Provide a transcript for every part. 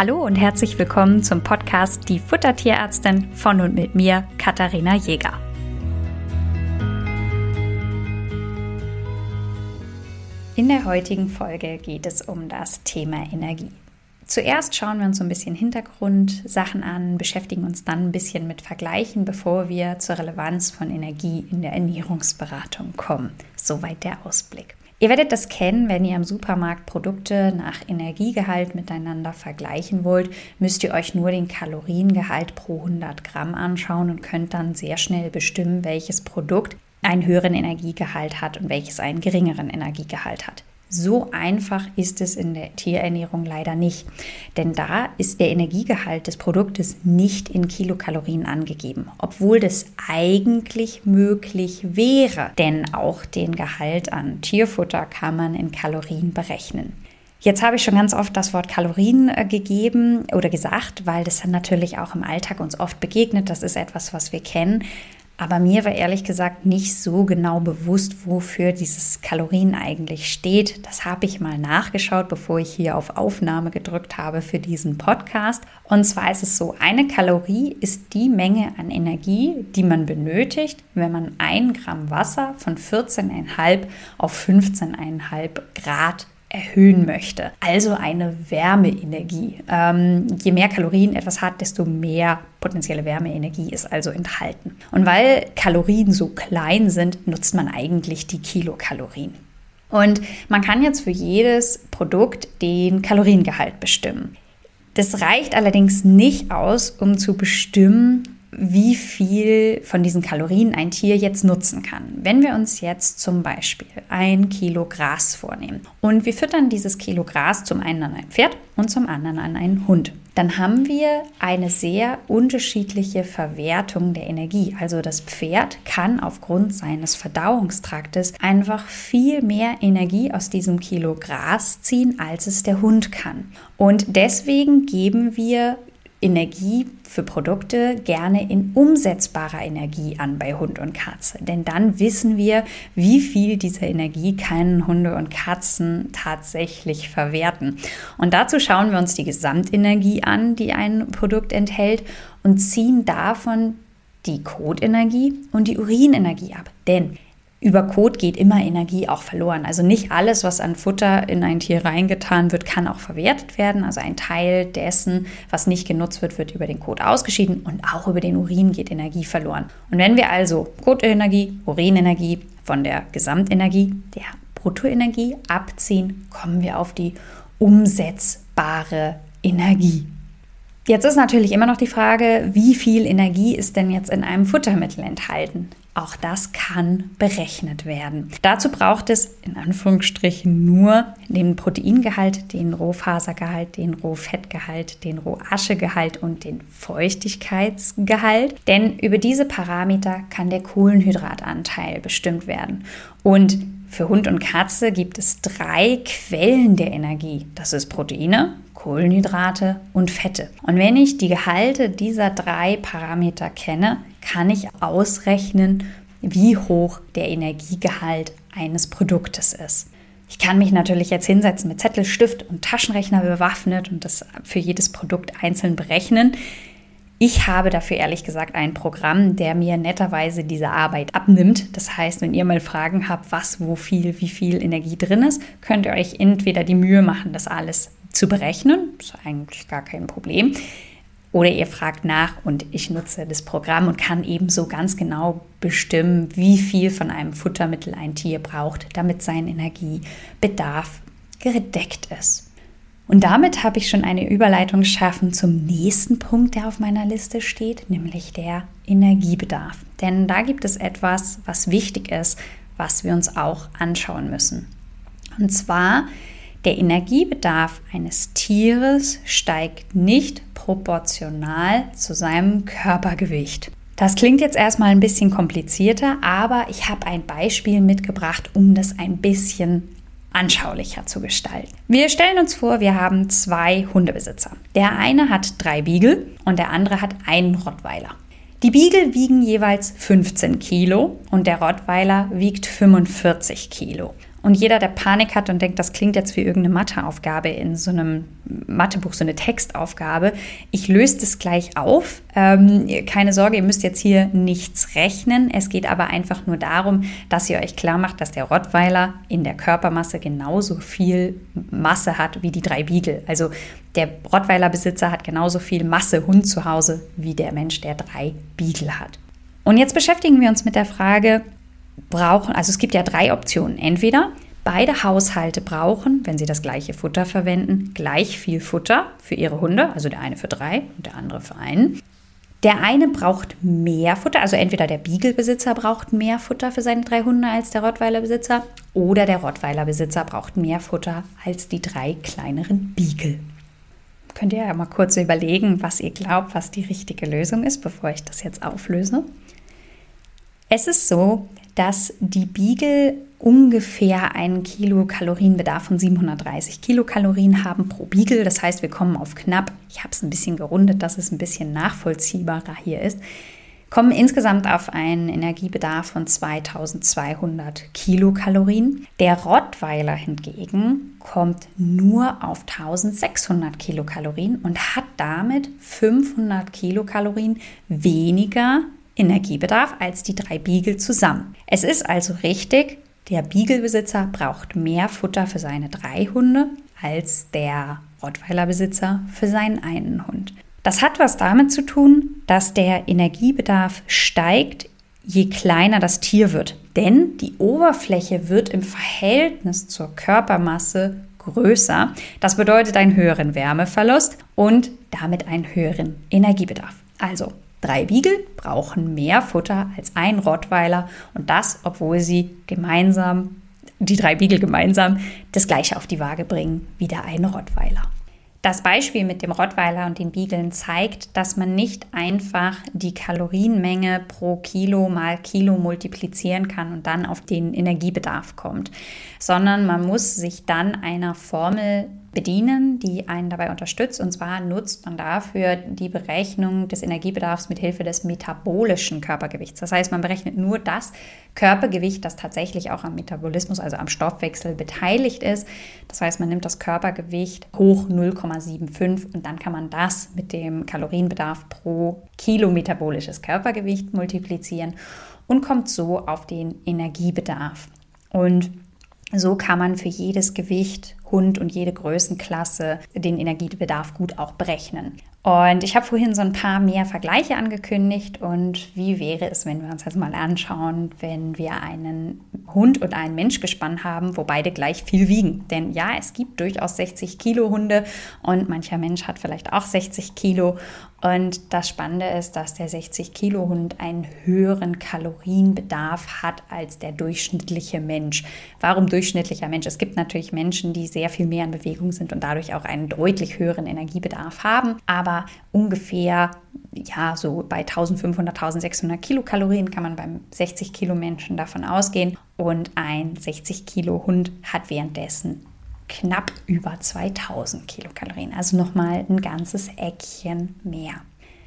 Hallo und herzlich willkommen zum Podcast Die Futtertierärztin von und mit mir, Katharina Jäger. In der heutigen Folge geht es um das Thema Energie. Zuerst schauen wir uns so ein bisschen Hintergrundsachen an, beschäftigen uns dann ein bisschen mit Vergleichen, bevor wir zur Relevanz von Energie in der Ernährungsberatung kommen. Soweit der Ausblick. Ihr werdet das kennen, wenn ihr am Supermarkt Produkte nach Energiegehalt miteinander vergleichen wollt, müsst ihr euch nur den Kaloriengehalt pro 100 Gramm anschauen und könnt dann sehr schnell bestimmen, welches Produkt einen höheren Energiegehalt hat und welches einen geringeren Energiegehalt hat. So einfach ist es in der Tierernährung leider nicht, denn da ist der Energiegehalt des Produktes nicht in Kilokalorien angegeben, obwohl das eigentlich möglich wäre, denn auch den Gehalt an Tierfutter kann man in Kalorien berechnen. Jetzt habe ich schon ganz oft das Wort Kalorien äh, gegeben oder gesagt, weil das natürlich auch im Alltag uns oft begegnet. Das ist etwas, was wir kennen. Aber mir war ehrlich gesagt nicht so genau bewusst, wofür dieses Kalorien eigentlich steht. Das habe ich mal nachgeschaut, bevor ich hier auf Aufnahme gedrückt habe für diesen Podcast. Und zwar ist es so, eine Kalorie ist die Menge an Energie, die man benötigt, wenn man ein Gramm Wasser von 14,5 auf 15,5 Grad erhöhen möchte. Also eine Wärmeenergie. Ähm, je mehr Kalorien etwas hat, desto mehr potenzielle Wärmeenergie ist also enthalten. Und weil Kalorien so klein sind, nutzt man eigentlich die Kilokalorien. Und man kann jetzt für jedes Produkt den Kaloriengehalt bestimmen. Das reicht allerdings nicht aus, um zu bestimmen, wie viel von diesen Kalorien ein Tier jetzt nutzen kann. Wenn wir uns jetzt zum Beispiel ein Kilo Gras vornehmen und wir füttern dieses Kilo Gras zum einen an ein Pferd und zum anderen an einen Hund, dann haben wir eine sehr unterschiedliche Verwertung der Energie. Also das Pferd kann aufgrund seines Verdauungstraktes einfach viel mehr Energie aus diesem Kilo Gras ziehen, als es der Hund kann. Und deswegen geben wir Energie für Produkte gerne in umsetzbarer Energie an bei Hund und Katze. Denn dann wissen wir, wie viel dieser Energie können Hunde und Katzen tatsächlich verwerten. Und dazu schauen wir uns die Gesamtenergie an, die ein Produkt enthält und ziehen davon die Kotenergie und die Urinenergie ab. Denn über Kot geht immer Energie auch verloren. Also nicht alles, was an Futter in ein Tier reingetan wird, kann auch verwertet werden. Also ein Teil dessen, was nicht genutzt wird, wird über den Kot ausgeschieden und auch über den Urin geht Energie verloren. Und wenn wir also Kotenergie, Urinenergie von der Gesamtenergie, der Bruttoenergie abziehen, kommen wir auf die umsetzbare Energie. Jetzt ist natürlich immer noch die Frage, wie viel Energie ist denn jetzt in einem Futtermittel enthalten? Auch das kann berechnet werden. Dazu braucht es in Anführungsstrichen nur den Proteingehalt, den Rohfasergehalt, den Rohfettgehalt, den Rohaschegehalt und den Feuchtigkeitsgehalt. Denn über diese Parameter kann der Kohlenhydratanteil bestimmt werden. Und für Hund und Katze gibt es drei Quellen der Energie. Das ist Proteine, Kohlenhydrate und Fette. Und wenn ich die Gehalte dieser drei Parameter kenne, kann ich ausrechnen, wie hoch der Energiegehalt eines Produktes ist. Ich kann mich natürlich jetzt hinsetzen mit Zettel, Stift und Taschenrechner bewaffnet und das für jedes Produkt einzeln berechnen. Ich habe dafür ehrlich gesagt ein Programm, der mir netterweise diese Arbeit abnimmt. Das heißt, wenn ihr mal Fragen habt, was, wo viel, wie viel Energie drin ist, könnt ihr euch entweder die Mühe machen, das alles zu berechnen. Das ist eigentlich gar kein Problem. Oder ihr fragt nach und ich nutze das Programm und kann ebenso ganz genau bestimmen, wie viel von einem Futtermittel ein Tier braucht, damit sein Energiebedarf gedeckt ist. Und damit habe ich schon eine Überleitung geschaffen zum nächsten Punkt, der auf meiner Liste steht, nämlich der Energiebedarf. Denn da gibt es etwas, was wichtig ist, was wir uns auch anschauen müssen. Und zwar, der Energiebedarf eines Tieres steigt nicht proportional zu seinem Körpergewicht. Das klingt jetzt erstmal ein bisschen komplizierter, aber ich habe ein Beispiel mitgebracht, um das ein bisschen anschaulicher zu gestalten. Wir stellen uns vor, wir haben zwei Hundebesitzer. Der eine hat drei Beagle und der andere hat einen Rottweiler. Die Beagle wiegen jeweils 15 Kilo und der Rottweiler wiegt 45 Kilo. Und jeder, der Panik hat und denkt, das klingt jetzt wie irgendeine Matheaufgabe in so einem Mathebuch, so eine Textaufgabe, ich löse das gleich auf. Ähm, keine Sorge, ihr müsst jetzt hier nichts rechnen. Es geht aber einfach nur darum, dass ihr euch klar macht, dass der Rottweiler in der Körpermasse genauso viel Masse hat wie die drei Beagle. Also der Rottweiler-Besitzer hat genauso viel Masse Hund zu Hause wie der Mensch, der drei Beagle hat. Und jetzt beschäftigen wir uns mit der Frage, brauchen, also es gibt ja drei Optionen. Entweder beide Haushalte brauchen, wenn sie das gleiche Futter verwenden, gleich viel Futter für ihre Hunde, also der eine für drei und der andere für einen. Der eine braucht mehr Futter, also entweder der Beagle-Besitzer braucht mehr Futter für seine drei Hunde als der Rottweiler-Besitzer oder der Rottweiler-Besitzer braucht mehr Futter als die drei kleineren Beagle. Könnt ihr ja mal kurz überlegen, was ihr glaubt, was die richtige Lösung ist, bevor ich das jetzt auflöse. Es ist so, dass die Beagle ungefähr einen Kilokalorienbedarf von 730 Kilokalorien haben pro Beagle. Das heißt, wir kommen auf knapp, ich habe es ein bisschen gerundet, dass es ein bisschen nachvollziehbarer hier ist, kommen insgesamt auf einen Energiebedarf von 2200 Kilokalorien. Der Rottweiler hingegen kommt nur auf 1600 Kilokalorien und hat damit 500 Kilokalorien weniger Energiebedarf als die drei Beagle zusammen. Es ist also richtig, der Beagle-Besitzer braucht mehr Futter für seine drei Hunde als der Rottweiler-Besitzer für seinen einen Hund. Das hat was damit zu tun, dass der Energiebedarf steigt, je kleiner das Tier wird. Denn die Oberfläche wird im Verhältnis zur Körpermasse größer. Das bedeutet einen höheren Wärmeverlust und damit einen höheren Energiebedarf. Also Drei Beagle brauchen mehr Futter als ein Rottweiler und das, obwohl sie gemeinsam, die drei Beagle gemeinsam, das gleiche auf die Waage bringen wie der eine Rottweiler. Das Beispiel mit dem Rottweiler und den Beaglen zeigt, dass man nicht einfach die Kalorienmenge pro Kilo mal Kilo multiplizieren kann und dann auf den Energiebedarf kommt, sondern man muss sich dann einer Formel bedienen, die einen dabei unterstützt. Und zwar nutzt man dafür die Berechnung des Energiebedarfs mit Hilfe des metabolischen Körpergewichts. Das heißt, man berechnet nur das Körpergewicht, das tatsächlich auch am Metabolismus, also am Stoffwechsel beteiligt ist. Das heißt, man nimmt das Körpergewicht hoch 0,75 und dann kann man das mit dem Kalorienbedarf pro Kilo metabolisches Körpergewicht multiplizieren und kommt so auf den Energiebedarf. Und so kann man für jedes Gewicht, Hund und jede Größenklasse den Energiebedarf gut auch berechnen. Und ich habe vorhin so ein paar mehr Vergleiche angekündigt. Und wie wäre es, wenn wir uns jetzt mal anschauen, wenn wir einen Hund und einen Mensch gespannt haben, wo beide gleich viel wiegen? Denn ja, es gibt durchaus 60 Kilo Hunde und mancher Mensch hat vielleicht auch 60 Kilo. Und das Spannende ist, dass der 60 Kilo Hund einen höheren Kalorienbedarf hat als der durchschnittliche Mensch. Warum durchschnittlicher Mensch? Es gibt natürlich Menschen, die sehr viel mehr in Bewegung sind und dadurch auch einen deutlich höheren Energiebedarf haben. Aber ungefähr, ja, so bei 1500, 1600 Kilokalorien kann man beim 60 Kilo Menschen davon ausgehen. Und ein 60 Kilo Hund hat währenddessen knapp über 2000 Kilokalorien, also nochmal ein ganzes Eckchen mehr.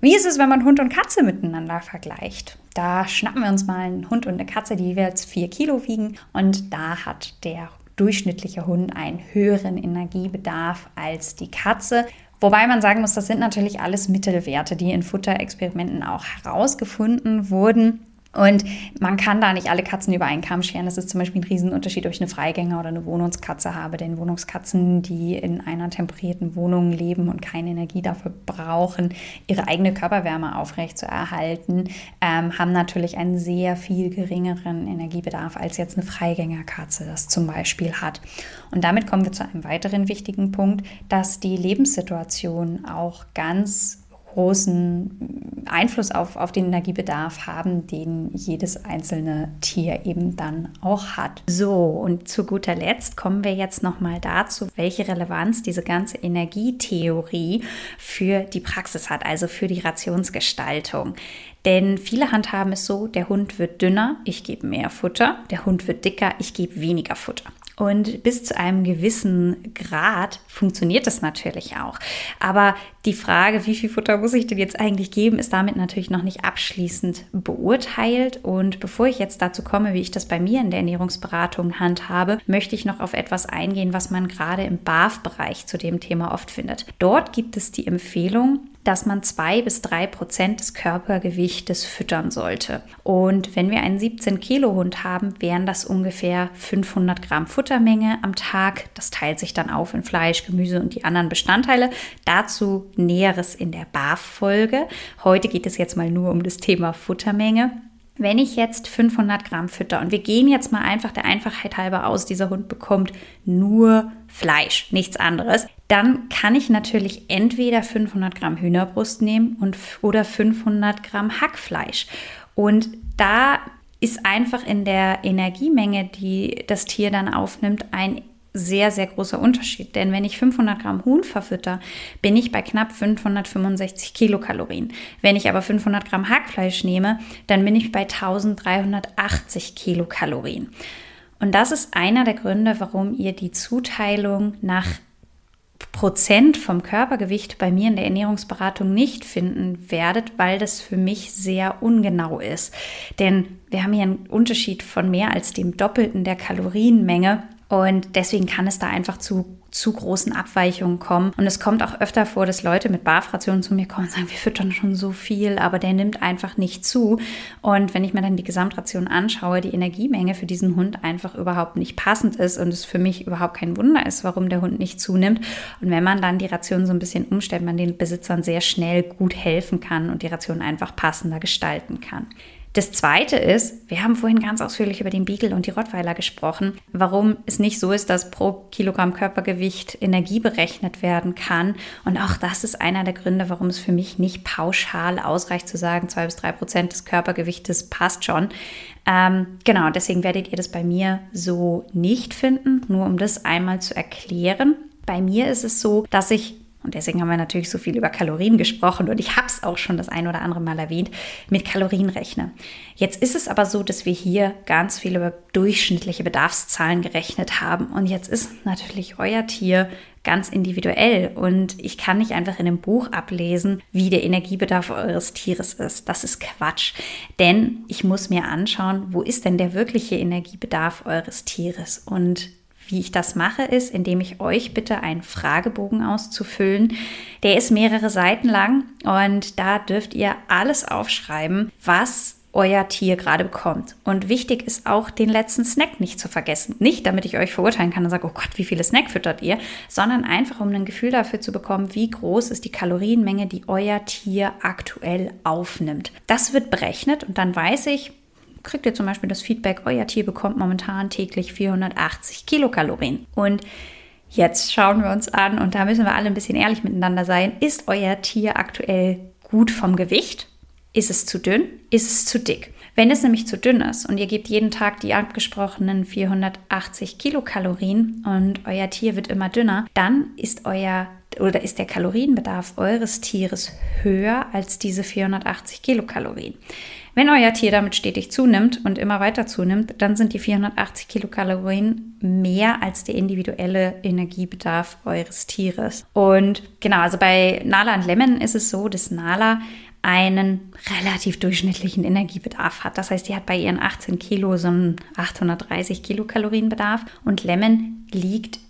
Wie ist es, wenn man Hund und Katze miteinander vergleicht? Da schnappen wir uns mal einen Hund und eine Katze, die jeweils 4 Kilo wiegen und da hat der durchschnittliche Hund einen höheren Energiebedarf als die Katze. Wobei man sagen muss, das sind natürlich alles Mittelwerte, die in Futterexperimenten auch herausgefunden wurden. Und man kann da nicht alle Katzen über einen Kamm scheren. Das ist zum Beispiel ein Riesenunterschied, ob ich eine Freigänger oder eine Wohnungskatze habe. Denn Wohnungskatzen, die in einer temperierten Wohnung leben und keine Energie dafür brauchen, ihre eigene Körperwärme aufrechtzuerhalten, ähm, haben natürlich einen sehr viel geringeren Energiebedarf als jetzt eine Freigängerkatze das zum Beispiel hat. Und damit kommen wir zu einem weiteren wichtigen Punkt, dass die Lebenssituation auch ganz großen Einfluss auf, auf den Energiebedarf haben, den jedes einzelne Tier eben dann auch hat. So, und zu guter Letzt kommen wir jetzt nochmal dazu, welche Relevanz diese ganze Energietheorie für die Praxis hat, also für die Rationsgestaltung. Denn viele handhaben es so, der Hund wird dünner, ich gebe mehr Futter, der Hund wird dicker, ich gebe weniger Futter. Und bis zu einem gewissen Grad funktioniert das natürlich auch. Aber die Frage, wie viel Futter muss ich denn jetzt eigentlich geben, ist damit natürlich noch nicht abschließend beurteilt. Und bevor ich jetzt dazu komme, wie ich das bei mir in der Ernährungsberatung handhabe, möchte ich noch auf etwas eingehen, was man gerade im BAF-Bereich zu dem Thema oft findet. Dort gibt es die Empfehlung, dass man zwei bis drei Prozent des Körpergewichtes füttern sollte. Und wenn wir einen 17 Kilo Hund haben, wären das ungefähr 500 Gramm Futtermenge am Tag. Das teilt sich dann auf in Fleisch, Gemüse und die anderen Bestandteile. Dazu Näheres in der BAF-Folge. Heute geht es jetzt mal nur um das Thema Futtermenge. Wenn ich jetzt 500 Gramm fütter und wir gehen jetzt mal einfach der Einfachheit halber aus, dieser Hund bekommt nur Fleisch, nichts anderes, dann kann ich natürlich entweder 500 Gramm Hühnerbrust nehmen und, oder 500 Gramm Hackfleisch. Und da ist einfach in der Energiemenge, die das Tier dann aufnimmt, ein sehr, sehr großer Unterschied. Denn wenn ich 500 Gramm Huhn verfütter, bin ich bei knapp 565 Kilokalorien. Wenn ich aber 500 Gramm Hackfleisch nehme, dann bin ich bei 1380 Kilokalorien. Und das ist einer der Gründe, warum ihr die Zuteilung nach Prozent vom Körpergewicht bei mir in der Ernährungsberatung nicht finden werdet, weil das für mich sehr ungenau ist. Denn wir haben hier einen Unterschied von mehr als dem Doppelten der Kalorienmenge und deswegen kann es da einfach zu, zu großen Abweichungen kommen. Und es kommt auch öfter vor, dass Leute mit Barfrationen zu mir kommen und sagen, wir füttern schon so viel, aber der nimmt einfach nicht zu. Und wenn ich mir dann die Gesamtration anschaue, die Energiemenge für diesen Hund einfach überhaupt nicht passend ist und es für mich überhaupt kein Wunder ist, warum der Hund nicht zunimmt. Und wenn man dann die Ration so ein bisschen umstellt, man den Besitzern sehr schnell gut helfen kann und die Ration einfach passender gestalten kann. Das zweite ist, wir haben vorhin ganz ausführlich über den Beagle und die Rottweiler gesprochen, warum es nicht so ist, dass pro Kilogramm Körpergewicht Energie berechnet werden kann. Und auch das ist einer der Gründe, warum es für mich nicht pauschal ausreicht zu sagen, zwei bis drei Prozent des Körpergewichtes passt schon. Ähm, genau, deswegen werdet ihr das bei mir so nicht finden, nur um das einmal zu erklären. Bei mir ist es so, dass ich und deswegen haben wir natürlich so viel über Kalorien gesprochen. Und ich habe es auch schon das ein oder andere Mal erwähnt, mit Kalorien rechne. Jetzt ist es aber so, dass wir hier ganz viel über durchschnittliche Bedarfszahlen gerechnet haben. Und jetzt ist natürlich euer Tier ganz individuell. Und ich kann nicht einfach in einem Buch ablesen, wie der Energiebedarf eures Tieres ist. Das ist Quatsch, denn ich muss mir anschauen, wo ist denn der wirkliche Energiebedarf eures Tieres? Und wie ich das mache, ist, indem ich euch bitte einen Fragebogen auszufüllen. Der ist mehrere Seiten lang und da dürft ihr alles aufschreiben, was euer Tier gerade bekommt. Und wichtig ist auch, den letzten Snack nicht zu vergessen. Nicht, damit ich euch verurteilen kann und sage, oh Gott, wie viele Snack füttert ihr, sondern einfach, um ein Gefühl dafür zu bekommen, wie groß ist die Kalorienmenge, die euer Tier aktuell aufnimmt. Das wird berechnet und dann weiß ich, kriegt ihr zum Beispiel das Feedback, euer Tier bekommt momentan täglich 480 Kilokalorien. Und jetzt schauen wir uns an, und da müssen wir alle ein bisschen ehrlich miteinander sein, ist euer Tier aktuell gut vom Gewicht? Ist es zu dünn? Ist es zu dick? Wenn es nämlich zu dünn ist und ihr gebt jeden Tag die abgesprochenen 480 Kilokalorien und euer Tier wird immer dünner, dann ist euer oder ist der Kalorienbedarf eures Tieres höher als diese 480 Kilokalorien. Wenn euer Tier damit stetig zunimmt und immer weiter zunimmt, dann sind die 480 Kilokalorien mehr als der individuelle Energiebedarf eures Tieres. Und genau, also bei Nala und Lemon ist es so, dass Nala einen relativ durchschnittlichen Energiebedarf hat. Das heißt, die hat bei ihren 18 Kilo so einen 830 Kilokalorienbedarf und Lemon liegt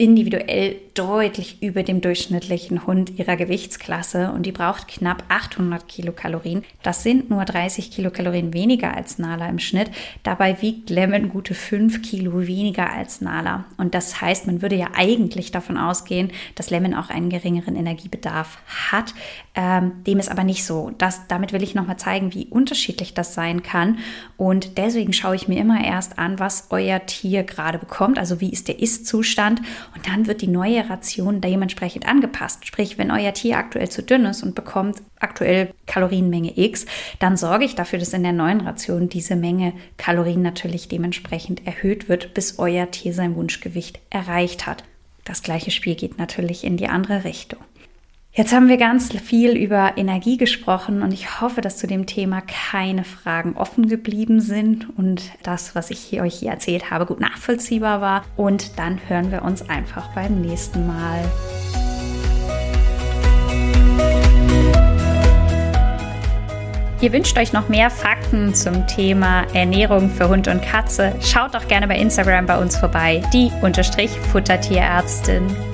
individuell deutlich über dem durchschnittlichen Hund ihrer Gewichtsklasse und die braucht knapp 800 Kilokalorien. Das sind nur 30 Kilokalorien weniger als Nala im Schnitt. Dabei wiegt Lemon gute 5 Kilo weniger als Nala. Und das heißt, man würde ja eigentlich davon ausgehen, dass Lemon auch einen geringeren Energiebedarf hat. Ähm, dem ist aber nicht so. Das, damit will ich nochmal zeigen, wie unterschiedlich das sein kann. Und deswegen schaue ich mir immer erst an, was euer Tier gerade bekommt. Also wie ist der Ist-Zustand und dann wird die neue Ration dementsprechend angepasst. Sprich, wenn euer Tier aktuell zu dünn ist und bekommt aktuell Kalorienmenge X, dann sorge ich dafür, dass in der neuen Ration diese Menge Kalorien natürlich dementsprechend erhöht wird, bis euer Tier sein Wunschgewicht erreicht hat. Das gleiche Spiel geht natürlich in die andere Richtung. Jetzt haben wir ganz viel über Energie gesprochen und ich hoffe, dass zu dem Thema keine Fragen offen geblieben sind und das, was ich euch hier erzählt habe, gut nachvollziehbar war. Und dann hören wir uns einfach beim nächsten Mal. Ihr wünscht euch noch mehr Fakten zum Thema Ernährung für Hund und Katze? Schaut doch gerne bei Instagram bei uns vorbei, die Futtertierärztin.